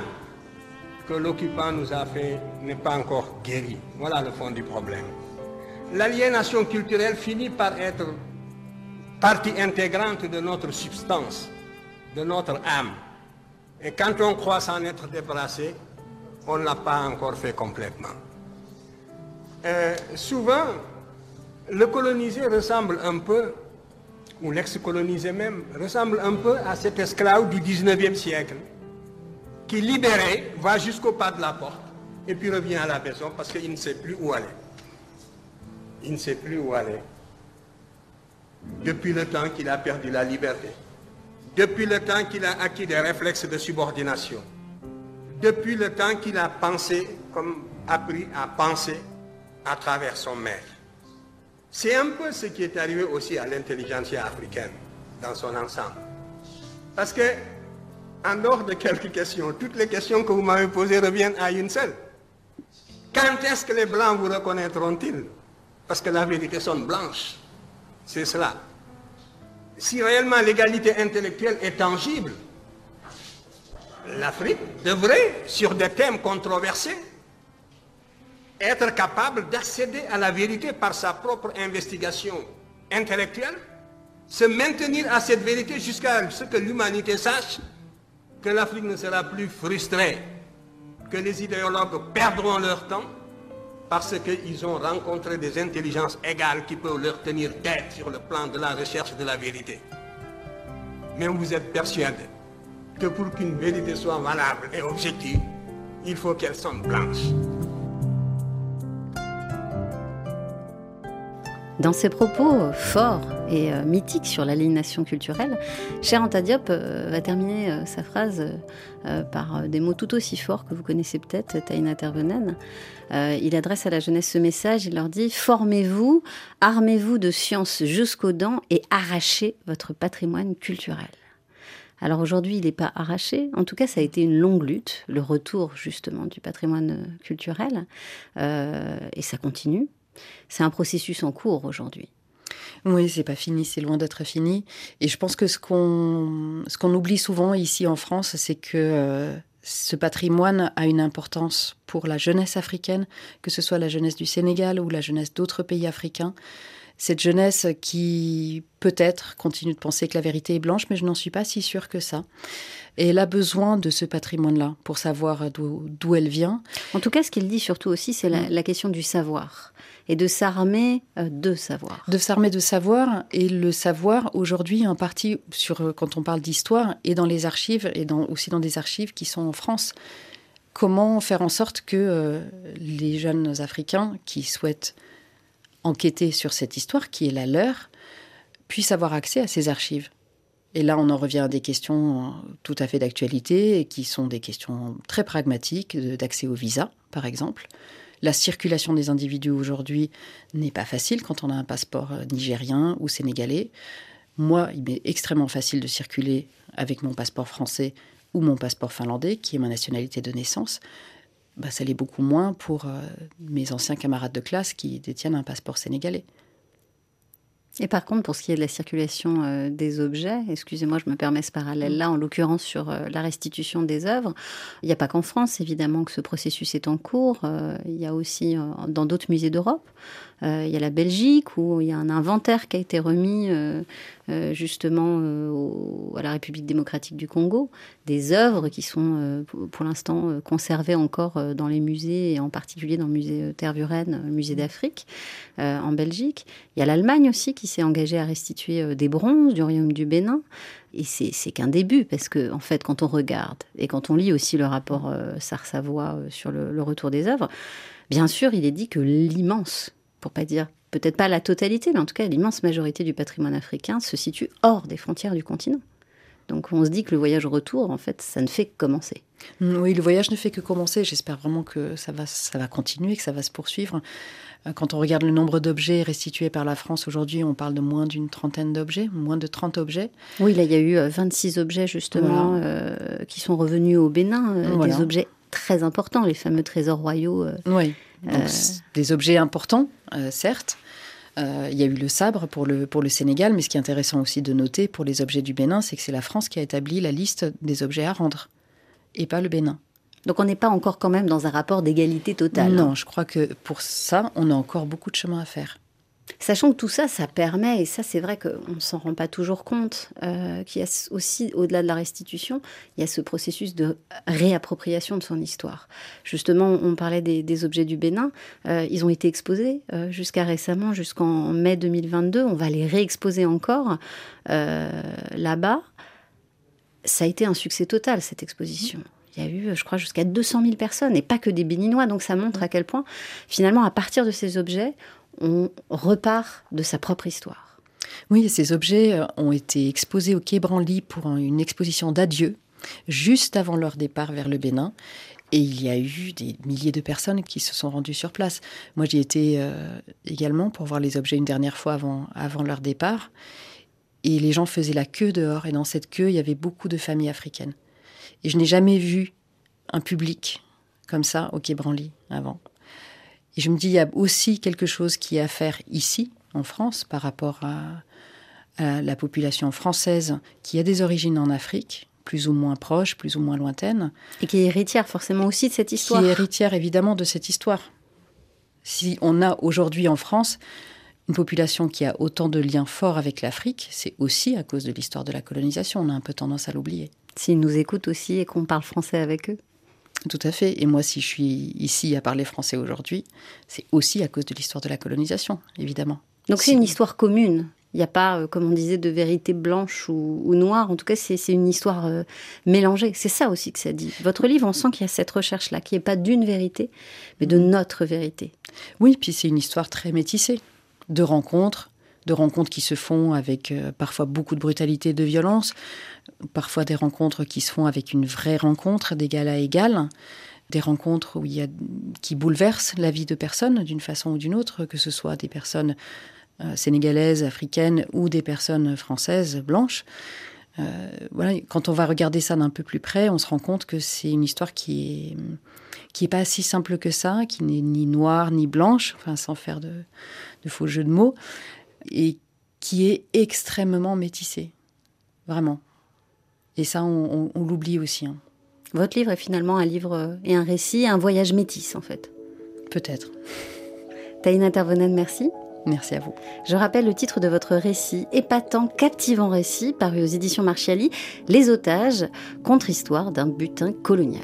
que l'occupant nous a fait n'est pas encore guéri. Voilà le fond du problème. L'aliénation culturelle finit par être partie intégrante de notre substance, de notre âme. Et quand on croit s'en être débarrassé, on ne l'a pas encore fait complètement. Euh, souvent, le colonisé ressemble un peu, ou l'ex-colonisé même, ressemble un peu à cet esclave du 19e siècle qui libéré va jusqu'au pas de la porte et puis revient à la maison parce qu'il ne sait plus où aller. Il ne sait plus où aller. Depuis le temps qu'il a perdu la liberté. Depuis le temps qu'il a acquis des réflexes de subordination. Depuis le temps qu'il a pensé, comme appris à penser à travers son maître. C'est un peu ce qui est arrivé aussi à l'intelligentsia africaine dans son ensemble. Parce que en dehors de quelques questions, toutes les questions que vous m'avez posées reviennent à une seule. Quand est-ce que les Blancs vous reconnaîtront-ils? Parce que la vérité sonne blanche. C'est cela. Si réellement l'égalité intellectuelle est tangible, l'Afrique devrait, sur des thèmes controversés, être capable d'accéder à la vérité par sa propre investigation intellectuelle, se maintenir à cette vérité jusqu'à ce que l'humanité sache que l'Afrique ne sera plus frustrée, que les idéologues perdront leur temps parce qu'ils ont rencontré des intelligences égales qui peuvent leur tenir tête sur le plan de la recherche de la vérité. Mais vous êtes persuadé que pour qu'une vérité soit valable et objective, il faut qu'elle soit blanche. Dans ses propos forts et euh, mythiques sur l'aliénation culturelle, Cher Antadiop euh, va terminer euh, sa phrase par des mots tout aussi forts que vous connaissez peut-être, Taïna Tervenen. il adresse à la jeunesse ce message, il leur dit Formez-vous, armez-vous de science jusqu'aux dents et arrachez votre patrimoine culturel. Alors aujourd'hui, il n'est pas arraché. En tout cas, ça a été une longue lutte, le retour justement du patrimoine culturel. et ça continue. C'est un processus en cours aujourd'hui. Oui, c'est pas fini, c'est loin d'être fini. Et je pense que ce qu'on ce qu'on oublie souvent ici en France, c'est que euh, ce patrimoine a une importance pour la jeunesse africaine, que ce soit la jeunesse du Sénégal ou la jeunesse d'autres pays africains. Cette jeunesse qui peut-être continue de penser que la vérité est blanche, mais je n'en suis pas si sûre que ça. Et elle a besoin de ce patrimoine-là pour savoir d'où elle vient. En tout cas, ce qu'il dit surtout aussi, c'est la, la question du savoir et de s'armer euh, de savoir. De s'armer de savoir et le savoir aujourd'hui en partie sur euh, quand on parle d'histoire et dans les archives et aussi dans des archives qui sont en France. Comment faire en sorte que euh, les jeunes Africains qui souhaitent enquêter sur cette histoire qui est la leur puissent avoir accès à ces archives? Et là, on en revient à des questions tout à fait d'actualité et qui sont des questions très pragmatiques d'accès au visa, par exemple. La circulation des individus aujourd'hui n'est pas facile quand on a un passeport euh, nigérien ou sénégalais. Moi, il m'est extrêmement facile de circuler avec mon passeport français ou mon passeport finlandais, qui est ma nationalité de naissance. Bah, ça l'est beaucoup moins pour euh, mes anciens camarades de classe qui détiennent un passeport sénégalais. Et par contre, pour ce qui est de la circulation euh, des objets, excusez-moi, je me permets ce parallèle-là, en l'occurrence sur euh, la restitution des œuvres, il n'y a pas qu'en France, évidemment, que ce processus est en cours. Euh, il y a aussi dans d'autres musées d'Europe. il y a la Belgique, où il y a un inventaire qui a été remis justement à la République démocratique du Congo, des œuvres qui sont pour l'instant conservées encore dans les musées, et en particulier dans le musée Tervuren, le musée d'Afrique, en Belgique. Il y a l'Allemagne aussi qui s'est engagé à restituer euh, des bronzes du royaume du Bénin. Et c'est qu'un début, parce que en fait, quand on regarde et quand on lit aussi le rapport euh, Savoie euh, sur le, retour des œuvres, bien sûr, il est dit que l'immense, pour pas dire peut-être pas la totalité, mais en tout cas l'immense majorité du patrimoine africain se situe hors des frontières du continent. Donc on se dit que le voyage au retour, en fait, ça ne fait que commencer. Oui, le voyage ne fait que commencer. J'espère vraiment que ça va, ça va continuer, que ça va se poursuivre. Euh, quand on regarde le nombre d'objets restitués par la France aujourd'hui, on parle de moins d'une trentaine d'objets, moins de 30 objets. Oui, là, il y a eu 26 euh, objets justement euh, qui sont revenus au Bénin, des objets très importants, les fameux trésors royaux. oui, des objets importants, certes. Il y a eu le sabre pour le, pour le Sénégal, mais ce qui est intéressant aussi de noter pour les objets du Bénin, c'est que c'est la France qui a établi la liste des objets à rendre, et pas le Bénin. Donc on n'est pas encore quand même dans un rapport d'égalité totale. Non, je crois que pour ça, on a encore beaucoup de chemin à faire. Sachant que tout ça, ça permet, et ça c'est vrai qu'on ne s'en rend pas toujours compte, euh, qu'il y a aussi, au-delà de la restitution, il y a ce processus de réappropriation de son histoire. Justement, on parlait des, objets du Bénin, euh, ils ont été exposés euh, jusqu'à récemment, jusqu'en mai 2022, on va les réexposer encore là-bas. Ça a été un succès total, cette exposition il y a eu, je crois, jusqu'à 200 000 personnes, et pas que des Béninois. Donc ça montre à quel point, finalement, à partir de ces objets, on repart de sa propre histoire. Oui, ces objets euh, ont été exposés au Quai Branly pour une exposition d'adieu, juste avant leur départ vers le Bénin. Et il y a eu des milliers de personnes qui se sont rendues sur place. Moi, j'y étais euh, également pour voir les objets une dernière fois avant, avant leur départ. Et les gens faisaient la queue dehors. Et dans cette queue, il y avait beaucoup de familles africaines. Et je n'ai jamais vu un public comme ça au Quai Branly avant. Et je me dis, il y a aussi quelque chose qui est à faire ici, en France, par rapport à, la population française qui a des origines en Afrique, plus ou moins proches, plus ou moins lointaines. Et qui est héritière forcément aussi de cette histoire. Qui est héritière évidemment de cette histoire. Si on a aujourd'hui en France une population qui a autant de liens forts avec l'Afrique, c'est aussi à cause de l'histoire de la colonisation. On a un peu tendance à l'oublier s'ils nous écoutent aussi et qu'on parle français avec eux. Tout à fait. Et moi, si je suis ici à parler français aujourd'hui, c'est aussi à cause de l'histoire de la colonisation, évidemment. Donc c'est une histoire commune. Il n'y a pas, euh, comme on disait, de vérité blanche ou, noire. En tout cas, c'est une histoire euh, mélangée. C'est ça aussi que ça dit. Votre livre, on sent qu'il y a cette recherche-là, qui n'est pas d'une vérité, mais de notre vérité. Oui, puis c'est une histoire très métissée, de rencontres, de rencontres qui se font avec euh, parfois beaucoup de brutalité et de violence, parfois des rencontres qui se font avec une vraie rencontre d'égal à égal, des rencontres où il y a, qui bouleversent la vie de personnes d'une façon ou d'une autre, que ce soit des personnes euh, sénégalaises, africaines ou des personnes françaises, blanches. Euh, voilà, quand on va regarder ça d'un peu plus près, on se rend compte que c'est une histoire qui est qui pas si simple que ça, qui n'est ni noire ni blanche, enfin sans faire de, de faux jeux de mots, et qui est extrêmement métissé. Vraiment. Et ça, on, l'oublie aussi. Hein. Votre livre est finalement un livre et un récit, un voyage métis en fait. Peut-être. Taïna Intervenant, merci. Merci à vous. Je rappelle le titre de votre récit, épatant, captivant récit, paru aux éditions Marchiali, Les otages, contre-histoire d'un butin colonial.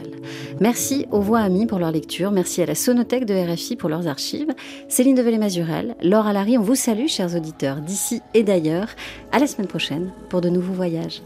Merci aux voix amies pour leur lecture, merci à la Sonothèque de RFI pour leurs archives. Céline Develay-Mazurel, Laure Alary, on vous salue, chers auditeurs, d'ici et d'ailleurs. À la semaine prochaine pour de nouveaux voyages.